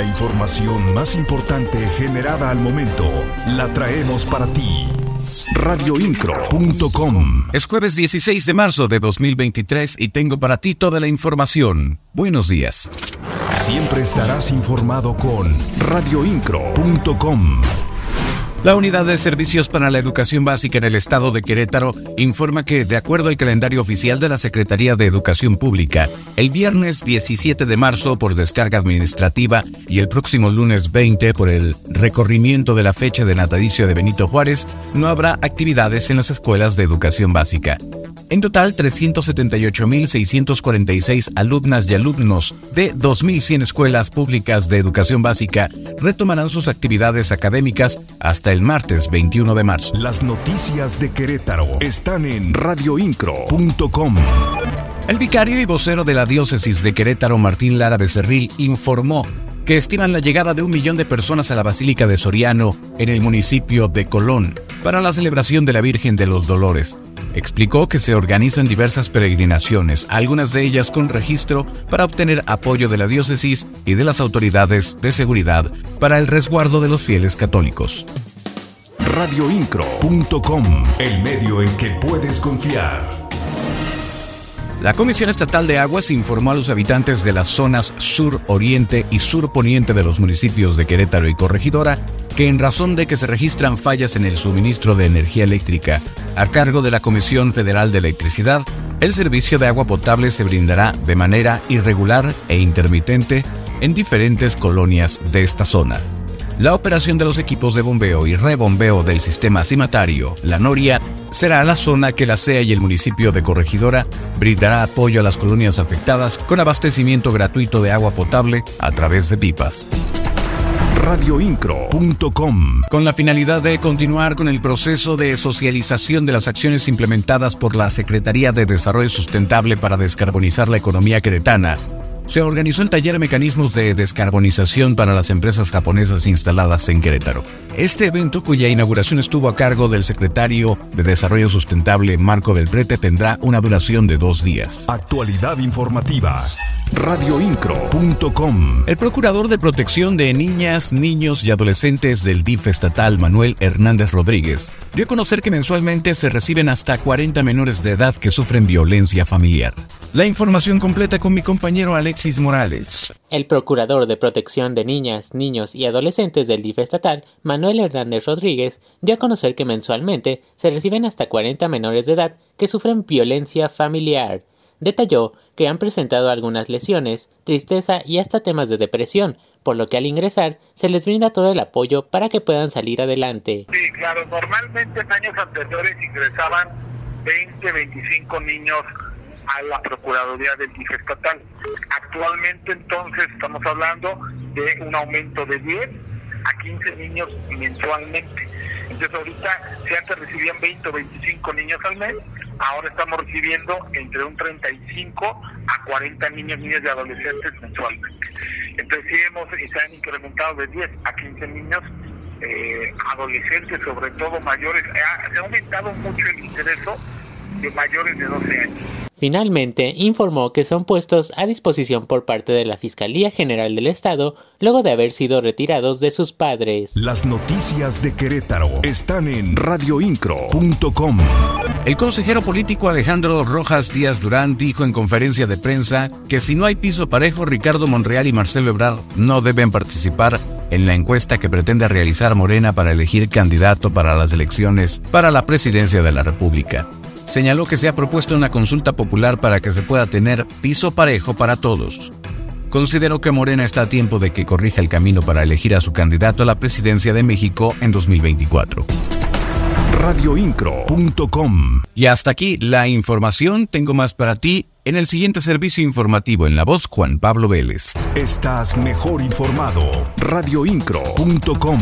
La información más importante generada al momento la traemos para ti. Radioincro.com Es jueves 16 de marzo de 2023 y tengo para ti toda la información. Buenos días. Siempre estarás informado con radioincro.com. La Unidad de Servicios para la Educación Básica en el Estado de Querétaro informa que, de acuerdo al calendario oficial de la Secretaría de Educación Pública, el viernes 17 de marzo por descarga administrativa y el próximo lunes 20 por el recorrimiento de la fecha de natalicio de Benito Juárez, no habrá actividades en las escuelas de educación básica. En total, 378.646 alumnas y alumnos de 2.100 escuelas públicas de educación básica retomarán sus actividades académicas hasta el martes 21 de marzo. Las noticias de Querétaro están en radioincro.com. El vicario y vocero de la diócesis de Querétaro, Martín Lara Becerril, informó que estiman la llegada de un millón de personas a la Basílica de Soriano en el municipio de Colón para la celebración de la Virgen de los Dolores. Explicó que se organizan diversas peregrinaciones, algunas de ellas con registro para obtener apoyo de la diócesis y de las autoridades de seguridad para el resguardo de los fieles católicos. Radioincro.com, el medio en que puedes confiar. La Comisión Estatal de Aguas informó a los habitantes de las zonas sur, oriente y sur poniente de los municipios de Querétaro y Corregidora que en razón de que se registran fallas en el suministro de energía eléctrica a cargo de la Comisión Federal de Electricidad, el servicio de agua potable se brindará de manera irregular e intermitente en diferentes colonias de esta zona. La operación de los equipos de bombeo y rebombeo del sistema cimatario, la Noria, será la zona que la CEA y el municipio de Corregidora brindará apoyo a las colonias afectadas con abastecimiento gratuito de agua potable a través de pipas radioincro.com. Con la finalidad de continuar con el proceso de socialización de las acciones implementadas por la Secretaría de Desarrollo Sustentable para descarbonizar la economía queretana, se organizó el taller Mecanismos de Descarbonización para las empresas japonesas instaladas en Querétaro. Este evento, cuya inauguración estuvo a cargo del secretario de Desarrollo Sustentable Marco del Prete, tendrá una duración de dos días. Actualidad informativa radioincro.com. El procurador de protección de niñas, niños y adolescentes del DIF estatal, Manuel Hernández Rodríguez, dio a conocer que mensualmente se reciben hasta 40 menores de edad que sufren violencia familiar. La información completa con mi compañero Alexis Morales. El procurador de protección de niñas, niños y adolescentes del DIF estatal, Manuel Hernández Rodríguez, dio a conocer que mensualmente se reciben hasta 40 menores de edad que sufren violencia familiar detalló que han presentado algunas lesiones, tristeza y hasta temas de depresión, por lo que al ingresar se les brinda todo el apoyo para que puedan salir adelante. Sí, claro, normalmente en años anteriores ingresaban 20, 25 niños a la Procuraduría del DIF estatal. Actualmente entonces estamos hablando de un aumento de 10 a 15 niños mensualmente. Entonces ahorita si antes recibían 20 o 25 niños al mes, ahora estamos recibiendo entre un 35 a 40 niños, niñas y adolescentes mensualmente. Entonces sí hemos, se han incrementado de 10 a 15 niños, eh, adolescentes, sobre todo mayores. se ha aumentado mucho el ingreso de mayores de 12 años. Finalmente, informó que son puestos a disposición por parte de la Fiscalía General del Estado luego de haber sido retirados de sus padres. Las noticias de Querétaro están en radioincro.com. El consejero político Alejandro Rojas Díaz Durán dijo en conferencia de prensa que si no hay piso parejo, Ricardo Monreal y Marcelo Ebrard no deben participar en la encuesta que pretende realizar Morena para elegir candidato para las elecciones para la presidencia de la República señaló que se ha propuesto una consulta popular para que se pueda tener piso parejo para todos. Consideró que Morena está a tiempo de que corrija el camino para elegir a su candidato a la presidencia de México en 2024. Radioincro.com Y hasta aquí la información. Tengo más para ti en el siguiente servicio informativo en la voz Juan Pablo Vélez. Estás mejor informado. Radioincro.com